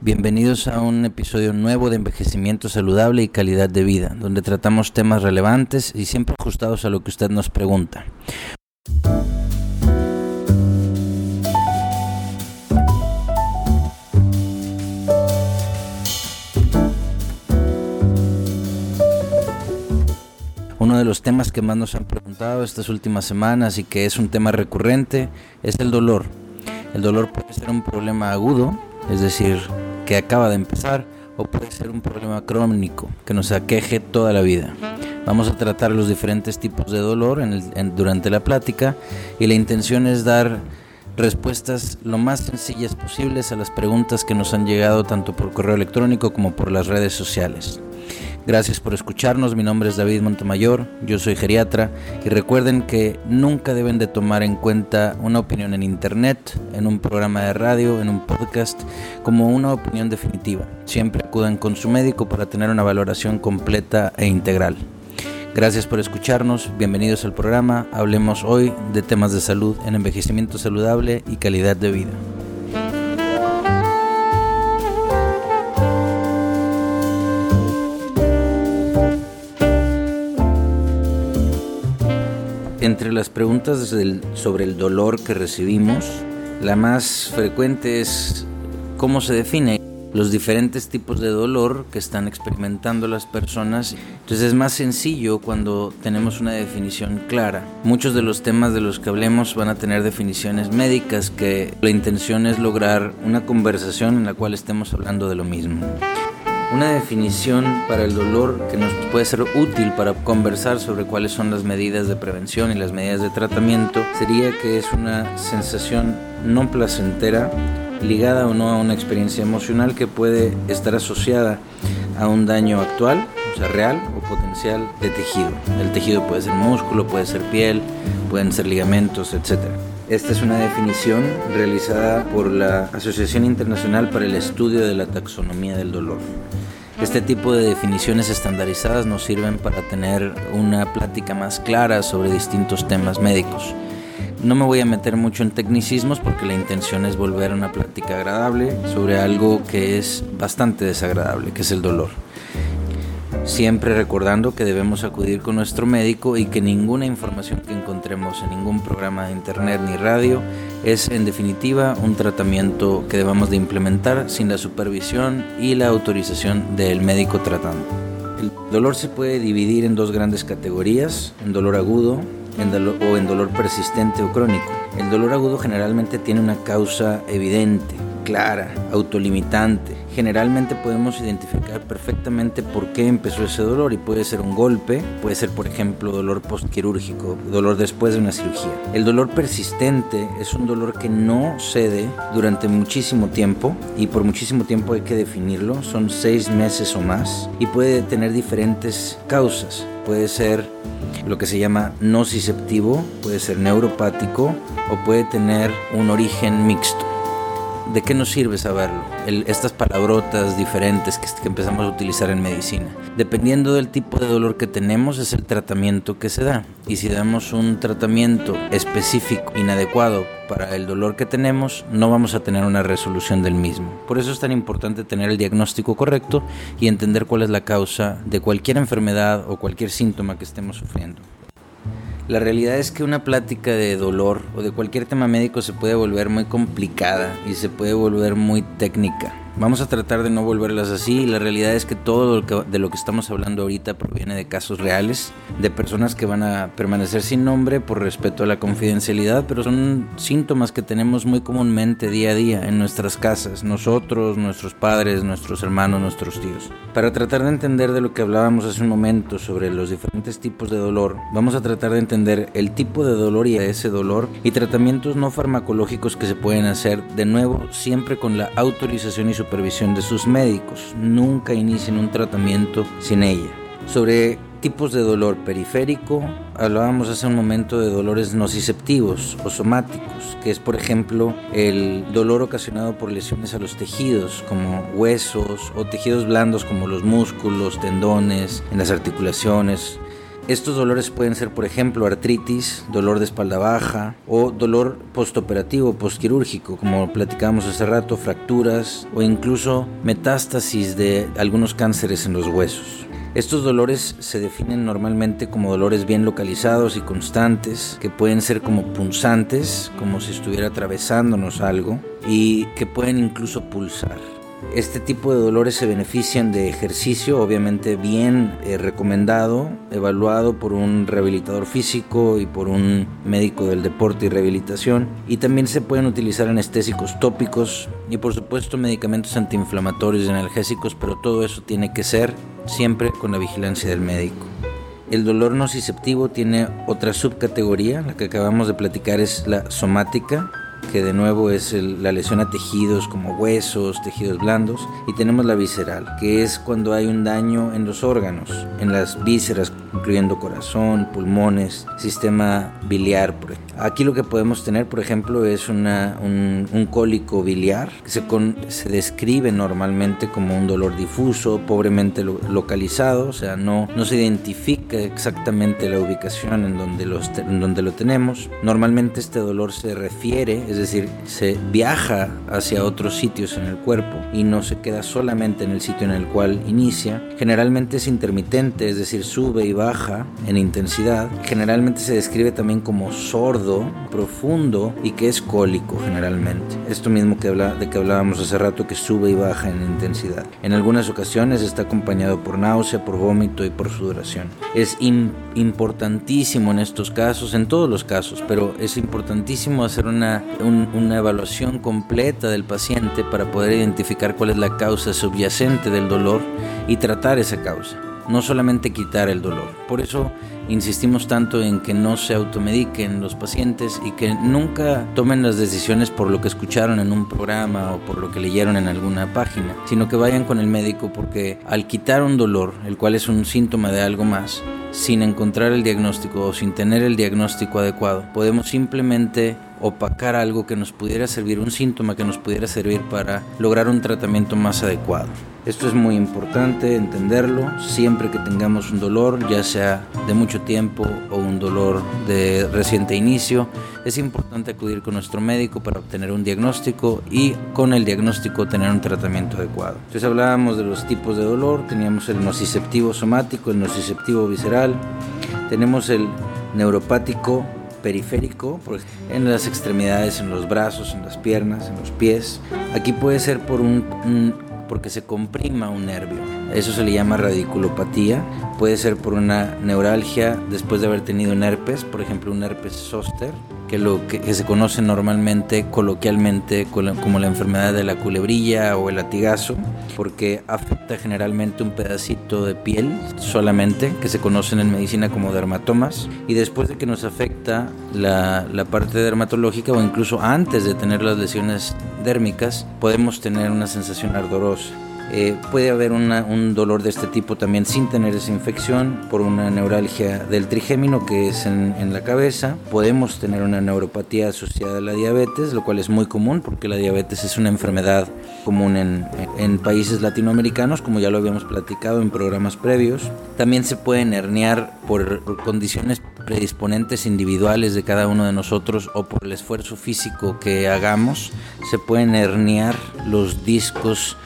Bienvenidos a un episodio nuevo de envejecimiento saludable y calidad de vida, donde tratamos temas relevantes y siempre ajustados a lo que usted nos pregunta. Uno de los temas que más nos han preguntado estas últimas semanas y que es un tema recurrente es el dolor. El dolor puede ser un problema agudo, es decir, que acaba de empezar, o puede ser un problema crónico que nos aqueje toda la vida. Vamos a tratar los diferentes tipos de dolor durante la plática y la intención es dar respuestas lo más sencillas posibles a las preguntas que nos han llegado tanto por correo electrónico como por las redes sociales. Gracias por escucharnos, mi nombre es David Montemayor, yo soy geriatra y recuerden que nunca deben de tomar en cuenta una opinión en internet, en un programa de radio, en un podcast, como una opinión definitiva. Siempre acudan con su médico para tener una valoración completa e integral. Gracias por escucharnos, bienvenidos al programa, hablemos hoy de temas de salud en envejecimiento saludable y calidad de vida. Entre las preguntas sobre el dolor que recibimos, la más frecuente es cómo se define los diferentes tipos de dolor que están experimentando las personas. Entonces es más sencillo cuando tenemos una definición clara. Muchos de los temas de los que hablemos van a tener definiciones médicas que la intención es lograr una conversación en la cual estemos hablando de lo mismo. Una definición para el dolor que nos puede ser útil para conversar sobre cuáles son las medidas de prevención y las medidas de tratamiento sería que es una sensación no placentera ligada o no a una experiencia emocional que puede estar asociada a un daño actual, o sea, real o potencial de tejido. El tejido puede ser músculo, puede ser piel, pueden ser ligamentos, etc. Esta es una definición realizada por la Asociación Internacional para el Estudio de la Taxonomía del Dolor. Este tipo de definiciones estandarizadas nos sirven para tener una plática más clara sobre distintos temas médicos. No me voy a meter mucho en tecnicismos porque la intención es volver a una plática agradable sobre algo que es bastante desagradable, que es el dolor siempre recordando que debemos acudir con nuestro médico y que ninguna información que encontremos en ningún programa de internet ni radio es en definitiva un tratamiento que debamos de implementar sin la supervisión y la autorización del médico tratante. El dolor se puede dividir en dos grandes categorías, en dolor agudo o en dolor persistente o crónico. El dolor agudo generalmente tiene una causa evidente, clara, autolimitante generalmente podemos identificar perfectamente por qué empezó ese dolor y puede ser un golpe, puede ser por ejemplo dolor postquirúrgico, dolor después de una cirugía. El dolor persistente es un dolor que no cede durante muchísimo tiempo y por muchísimo tiempo hay que definirlo, son seis meses o más y puede tener diferentes causas. Puede ser lo que se llama nociceptivo, puede ser neuropático o puede tener un origen mixto. ¿De qué nos sirve saberlo? estas palabrotas diferentes que, que, empezamos a utilizar en medicina. Dependiendo del tipo de dolor que tenemos es el tratamiento que se da. Y si damos un tratamiento específico, inadecuado para el dolor que tenemos, no vamos a tener una resolución del mismo. Por eso es tan importante tener el diagnóstico correcto y entender cuál es la causa de cualquier enfermedad o cualquier síntoma que estemos sufriendo. La realidad es que una plática de dolor o de cualquier tema médico se puede volver muy complicada y se puede volver muy técnica. Vamos a tratar de no volverlas así. La realidad es que todo de lo que estamos hablando ahorita proviene de casos reales, de personas que van a permanecer sin nombre por respeto a la confidencialidad, pero son síntomas que tenemos muy comúnmente día a día en nuestras casas, nosotros, nuestros padres, nuestros hermanos, nuestros tíos. Para tratar de entender de lo que hablábamos hace un momento sobre los diferentes tipos de dolor, vamos a tratar de entender el tipo de dolor y ese dolor y tratamientos no farmacológicos que se pueden hacer de nuevo siempre con la autorización y su supervisión de sus médicos. Nunca inicien un tratamiento sin ella. Sobre tipos de dolor periférico, hablábamos hace un momento de dolores nociceptivos o somáticos, que es por ejemplo el dolor ocasionado por lesiones a los tejidos como huesos o tejidos blandos como los músculos, tendones, en las articulaciones, Estos dolores pueden ser, por ejemplo, artritis, dolor de espalda baja o dolor postoperativo, postquirúrgico, como platicábamos hace rato, fracturas o incluso metástasis de algunos cánceres en los huesos. Estos dolores se definen normalmente como dolores bien localizados y constantes, que pueden ser como punzantes, como si estuviera atravesándonos algo, y que pueden incluso pulsar. Este tipo de dolores se benefician de ejercicio, obviamente bien eh, recomendado, evaluado por un rehabilitador físico y por un médico del deporte y rehabilitación. Y también se pueden utilizar anestésicos tópicos y por supuesto medicamentos antiinflamatorios y analgésicos, pero todo eso tiene que ser siempre con la vigilancia del médico. El dolor nociceptivo tiene otra subcategoría, la que acabamos de platicar es la somática, que de nuevo es la lesión a tejidos como huesos, tejidos blandos, y tenemos la visceral, que es cuando hay un daño en los órganos, en las vísceras, incluyendo corazón, pulmones, sistema biliar. Aquí lo que podemos tener, por ejemplo, es una, un, cólico biliar, que se, se describe normalmente como un dolor difuso, pobremente localizado, o sea, no, no se identifica exactamente la ubicación en donde, los, en donde lo tenemos. Normalmente este dolor se refiere, es decir, se viaja hacia otros sitios en el cuerpo y no se queda solamente en el sitio en el cual inicia. Generalmente es intermitente, es decir, sube y baja en intensidad. Generalmente se describe también como sordo, profundo y que es cólico generalmente. Esto mismo que habla, de que hablábamos hace rato, que sube y baja en intensidad. En algunas ocasiones está acompañado por náusea, por vómito y por sudoración. Es importantísimo en estos casos, en todos los casos, pero es importantísimo hacer una evaluación completa del paciente para poder identificar cuál es la causa subyacente del dolor y tratar esa causa, no solamente quitar el dolor. Por eso insistimos tanto en que no se automediquen los pacientes y que nunca tomen las decisiones por lo que escucharon en un programa o por lo que leyeron en alguna página, sino que vayan con el médico porque al quitar un dolor, el cual es un síntoma de algo más, sin encontrar el diagnóstico o sin tener el diagnóstico adecuado, podemos simplemente opacar algo que nos pudiera servir, un síntoma que nos pudiera servir para lograr un tratamiento más adecuado. Esto es muy importante entenderlo siempre que tengamos un dolor, ya sea de mucho tiempo o un dolor de reciente inicio. Es importante acudir con nuestro médico para obtener un diagnóstico y con el diagnóstico tener un tratamiento adecuado. Entonces hablábamos de los tipos de dolor, teníamos el nociceptivo somático, el nociceptivo visceral, tenemos el neuropático periférico, en las extremidades, en los brazos, en las piernas, en los pies. Aquí puede ser por un, porque se comprima un nervio. Eso se le llama radiculopatía. Puede ser por una neuralgia después de haber tenido un herpes, por ejemplo un herpes zóster, que lo que, se conoce normalmente, coloquialmente, como la enfermedad de la culebrilla o el latigazo, porque afecta generalmente un pedacito de piel solamente, que se conocen en medicina como dermatomas, y después de que nos afecta la, la parte dermatológica o incluso antes de tener las lesiones dérmicas, podemos tener una sensación ardorosa. Eh, puede haber un dolor de este tipo también sin tener esa infección por una neuralgia del trigémino que es en, la cabeza. Podemos tener una neuropatía asociada a la diabetes, lo cual es muy común porque la diabetes es una enfermedad común en, en países latinoamericanos, como ya lo habíamos platicado en programas previos. También se pueden herniar por condiciones predisponentes individuales de cada uno de nosotros o por el esfuerzo físico que hagamos. Se pueden herniar los discos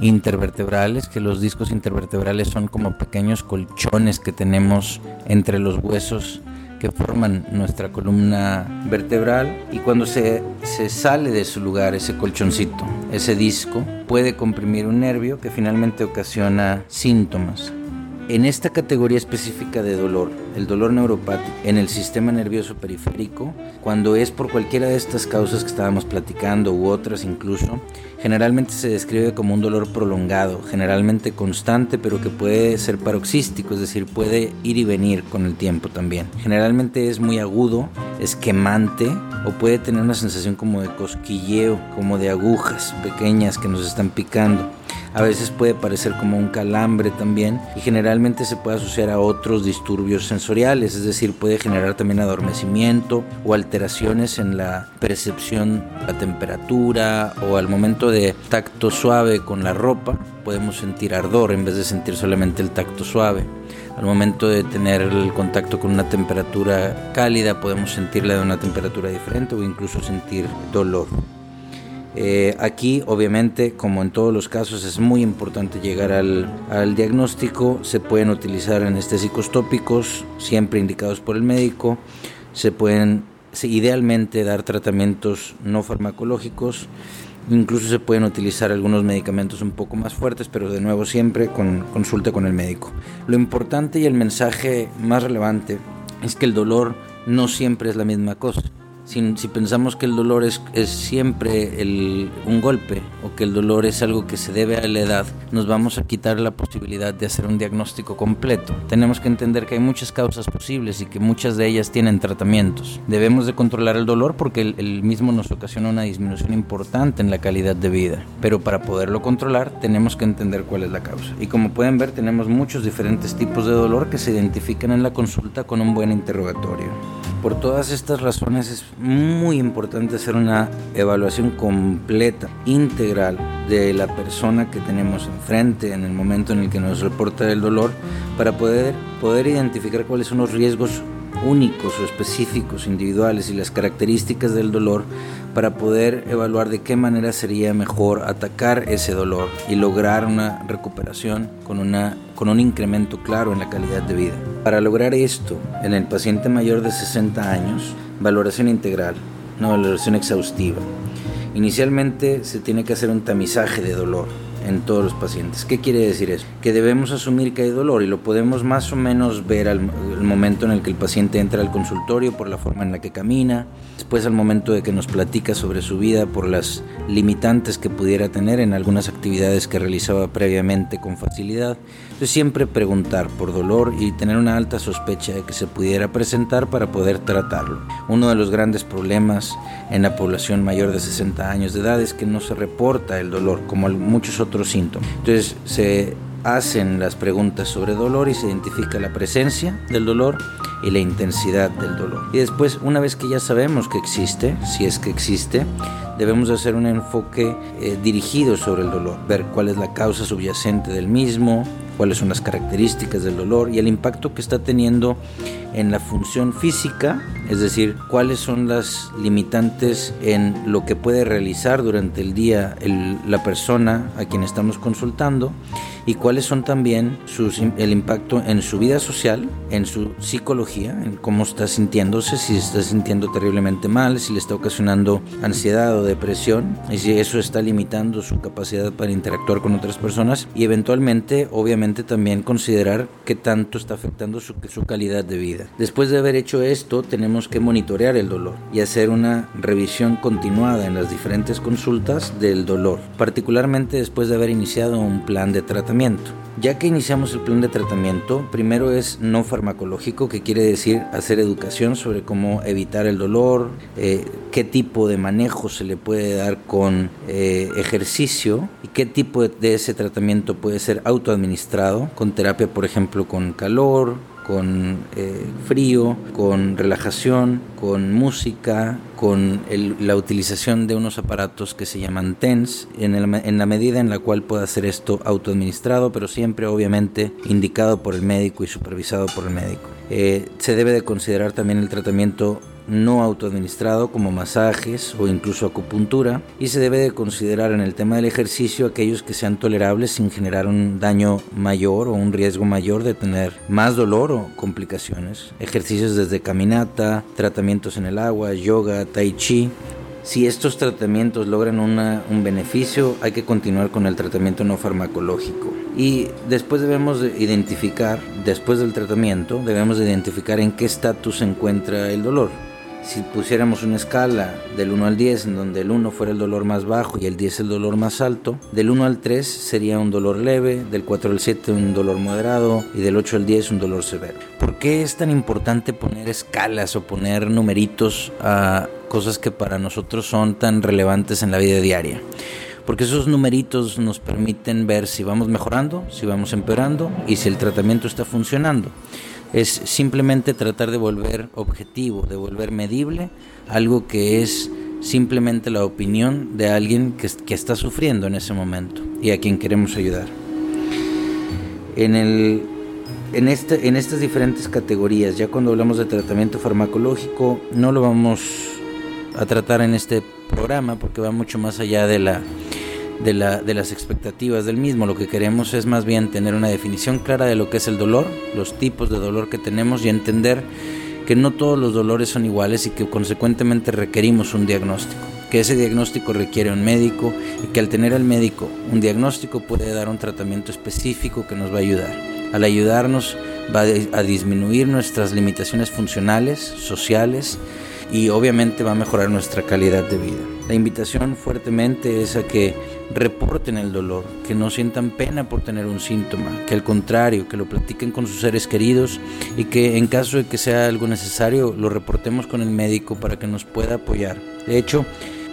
intervertebrales, que los discos intervertebrales son como pequeños colchones que tenemos entre los huesos que forman nuestra columna vertebral y cuando se, se sale de su lugar ese colchoncito, ese disco, puede comprimir un nervio que finalmente ocasiona síntomas. En esta categoría específica de dolor, el dolor neuropático en el sistema nervioso periférico, cuando es por cualquiera de estas causas que estábamos platicando u otras incluso, generalmente se describe como un dolor prolongado, generalmente constante, pero que puede ser paroxístico, es decir, puede ir y venir con el tiempo también. Generalmente es muy agudo, es quemante o puede tener una sensación como de cosquilleo, como de agujas pequeñas que nos están picando. A veces puede parecer como un calambre también y generalmente se puede asociar a otros disturbios sensoriales, es decir, puede generar también adormecimiento o alteraciones en la percepción, la temperatura o al momento de tacto suave con la ropa, podemos sentir ardor en vez de sentir solamente el tacto suave. Al momento de tener el contacto con una temperatura cálida podemos sentirla de una temperatura diferente o incluso sentir dolor. Eh, aquí, obviamente, como en todos los casos, es muy importante llegar al, diagnóstico. Se pueden utilizar anestésicos tópicos, siempre indicados por el médico. Se pueden, idealmente, dar tratamientos no farmacológicos. Incluso se pueden utilizar algunos medicamentos un poco más fuertes, pero de nuevo siempre con consulta con el médico. Lo importante y el mensaje más relevante es que el dolor no siempre es la misma cosa. Si, pensamos que el dolor es, siempre el, un golpe o que el dolor es algo que se debe a la edad, nos vamos a quitar la posibilidad de hacer un diagnóstico completo. Tenemos que entender que hay muchas causas posibles y que muchas de ellas tienen tratamientos. Debemos de controlar el dolor porque el mismo nos ocasiona una disminución importante en la calidad de vida. Pero para poderlo controlar tenemos que entender cuál es la causa. Y como pueden ver tenemos muchos diferentes tipos de dolor que se identifican en la consulta con un buen interrogatorio. Por todas estas razones es muy importante hacer una evaluación completa, integral de la persona que tenemos enfrente en el momento en el que nos reporta el dolor para poder, poder identificar cuáles son los riesgos únicos o específicos, individuales y las características del dolor para poder evaluar de qué manera sería mejor atacar ese dolor y lograr una recuperación con, una, con un incremento claro en la calidad de vida. Para lograr esto, en el paciente mayor de 60 años, valoración integral, una valoración exhaustiva. Inicialmente se tiene que hacer un tamizaje de dolor, en todos los pacientes. ¿Qué quiere decir eso? Que debemos asumir que hay dolor y lo podemos más o menos ver al, momento en el que el paciente entra al consultorio por la forma en la que camina, después al momento de que nos platica sobre su vida por las limitantes que pudiera tener en algunas actividades que realizaba previamente con facilidad. Entonces siempre preguntar por dolor y tener una alta sospecha de que se pudiera presentar para poder tratarlo. Uno de los grandes problemas en la población mayor de 60 años de edad es que no se reporta el dolor como muchos otros síntomas. Entonces se hacen las preguntas sobre dolor y se identifica la presencia del dolor y la intensidad del dolor. Y después, una vez que ya sabemos que existe, si es que existe, debemos hacer un enfoque eh, dirigido sobre el dolor, ver cuál es la causa subyacente del mismo, cuáles son las características del dolor y el impacto que está teniendo en la función física, es decir, cuáles son las limitantes en lo que puede realizar durante el día la persona a quien estamos consultando y cuáles son también sus, el impacto en su vida social, en su psicología, en cómo está sintiéndose, si está sintiendo terriblemente mal, si le está ocasionando ansiedad o depresión y si eso está limitando su capacidad para interactuar con otras personas y eventualmente, obviamente, también considerar qué tanto está afectando su, su calidad de vida. Después de haber hecho esto, tenemos que monitorear el dolor y hacer una revisión continuada en las diferentes consultas del dolor, particularmente después de haber iniciado un plan de tratamiento ya que iniciamos el plan de tratamiento, primero es no farmacológico, que quiere decir hacer educación sobre cómo evitar el dolor, eh, qué tipo de manejo se le puede dar con eh, ejercicio y qué tipo de ese tratamiento puede ser autoadministrado, con terapia, por ejemplo, con calor, con eh, frío, con relajación, con música, con la utilización de unos aparatos que se llaman TENS, en, en la medida en la cual pueda hacer esto autoadministrado, pero siempre obviamente indicado por el médico y supervisado por el médico. Eh, se debe de considerar también el tratamiento no autoadministrado como masajes o incluso acupuntura y se debe de considerar en el tema del ejercicio aquellos que sean tolerables sin generar un daño mayor o un riesgo mayor de tener más dolor o complicaciones. Ejercicios desde caminata, tratamientos en el agua, yoga, tai chi, si estos tratamientos logran un beneficio, hay que continuar con el tratamiento no farmacológico. Y después debemos identificar, después del tratamiento, debemos identificar en qué estatus se encuentra el dolor si pusiéramos una escala del 1 al 10, en donde el 1 fuera el dolor más bajo y el 10 el dolor más alto, del 1 al 3 sería un dolor leve, del 4 al 7 un dolor moderado y del 8 al 10 un dolor severo. ¿Por qué es tan importante poner escalas o poner numeritos a cosas que para nosotros son tan relevantes en la vida diaria? Porque esos numeritos nos permiten ver si vamos mejorando, si vamos empeorando y si el tratamiento está funcionando es simplemente tratar de volver objetivo, de volver medible algo que es simplemente la opinión de alguien que, está sufriendo en ese momento y a quien queremos ayudar. En el en, este, en estas diferentes categorías, ya cuando hablamos de tratamiento farmacológico, no lo vamos a tratar en este programa porque va mucho más allá de la de, la, de las expectativas del mismo. Lo que queremos es más bien tener una definición clara de lo que es el dolor, los tipos de dolor que tenemos y entender que no todos los dolores son iguales y que consecuentemente requerimos un diagnóstico. Que ese diagnóstico requiere un médico y que al tener el médico un diagnóstico puede dar un tratamiento específico que nos va a ayudar. Al ayudarnos va a disminuir nuestras limitaciones funcionales, sociales, y obviamente va a mejorar nuestra calidad de vida. La invitación fuertemente es a que reporten el dolor, que no sientan pena por tener un síntoma, que al contrario, que lo platiquen con sus seres queridos y que en caso de que sea algo necesario lo reportemos con el médico para que nos pueda apoyar. De hecho,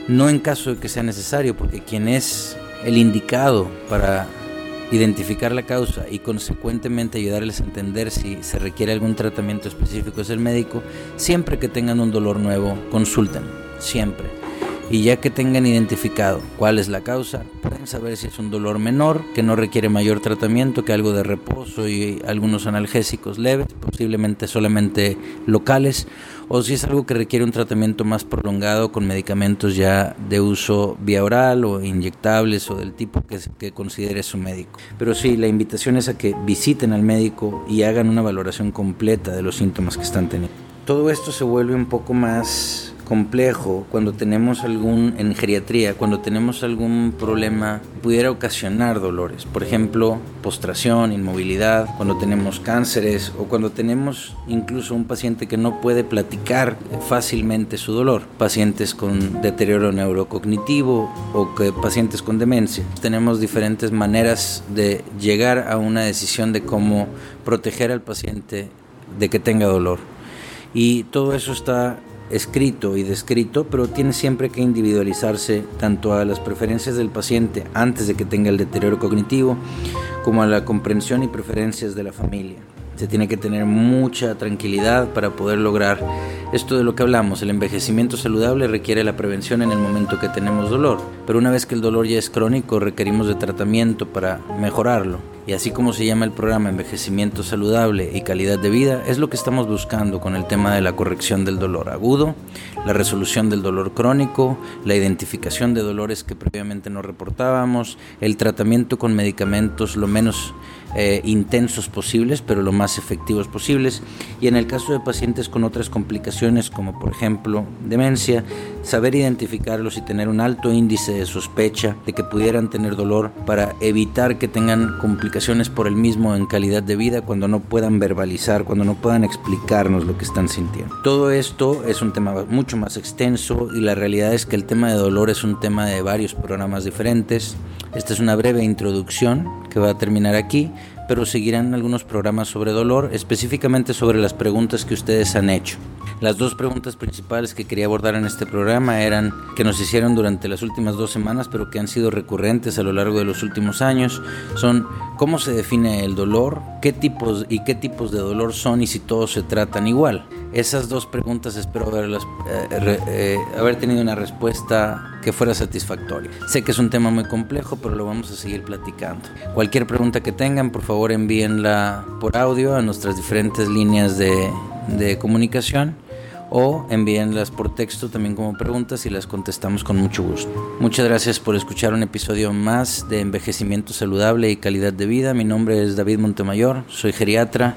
no en caso de que sea necesario, porque quien es el indicado para identificar la causa y consecuentemente ayudarles a entender si se requiere algún tratamiento específico es el médico, siempre que tengan un dolor nuevo, consulten, siempre. Y ya que tengan identificado cuál es la causa, pueden saber si es un dolor menor, que no requiere mayor tratamiento, que algo de reposo y algunos analgésicos leves, posiblemente solamente locales, o si es algo que requiere un tratamiento más prolongado con medicamentos ya de uso vía oral o inyectables o del tipo que, que considere su médico. Pero sí, la invitación es a que visiten al médico y hagan una valoración completa de los síntomas que están teniendo. Todo esto se vuelve un poco más complejo cuando tenemos algún, en geriatría, cuando tenemos algún problema pudiera ocasionar dolores. Por ejemplo, postración, inmovilidad, cuando tenemos cánceres o cuando tenemos incluso un paciente que no puede platicar fácilmente su dolor. Pacientes con deterioro neurocognitivo o que, pacientes con demencia. Tenemos diferentes maneras de llegar a una decisión de cómo proteger al paciente de que tenga dolor. Y todo eso está escrito y descrito, pero tiene siempre que individualizarse tanto a las preferencias del paciente antes de que tenga el deterioro cognitivo, como a la comprensión y preferencias de la familia. Se tiene que tener mucha tranquilidad para poder lograr esto de lo que hablamos. El envejecimiento saludable requiere la prevención en el momento que tenemos dolor, pero una vez que el dolor ya es crónico requerimos de tratamiento para mejorarlo. Y así como se llama el programa Envejecimiento Saludable y Calidad de Vida, es lo que estamos buscando con el tema de la corrección del dolor agudo, la resolución del dolor crónico, la identificación de dolores que previamente no reportábamos, el tratamiento con medicamentos lo menos eh, intensos posibles, pero lo más efectivos posibles. Y en el caso de pacientes con otras complicaciones, como por ejemplo demencia, saber identificarlos y tener un alto índice de sospecha de que pudieran tener dolor para evitar que tengan complicaciones por el mismo en calidad de vida cuando no puedan verbalizar, cuando no puedan explicarnos lo que están sintiendo. Todo esto es un tema mucho más extenso y la realidad es que el tema de dolor es un tema de varios programas diferentes. Esta es una breve introducción que va a terminar aquí pero seguirán algunos programas sobre dolor, específicamente sobre las preguntas que ustedes han hecho. Las dos preguntas principales que quería abordar en este programa eran que nos hicieron durante las últimas dos semanas, pero que han sido recurrentes a lo largo de los últimos años, son cómo se define el dolor, qué tipos y qué tipos de dolor son y si todos se tratan igual. Esas dos preguntas espero haberlas, eh, eh, haber tenido una respuesta que fuera satisfactoria. Sé que es un tema muy complejo, pero lo vamos a seguir platicando. Cualquier pregunta que tengan, por favor envíenla por audio a nuestras diferentes líneas de, de comunicación o envíenlas por texto también como preguntas y las contestamos con mucho gusto. Muchas gracias por escuchar un episodio más de Envejecimiento Saludable y Calidad de Vida. Mi nombre es David Montemayor, soy geriatra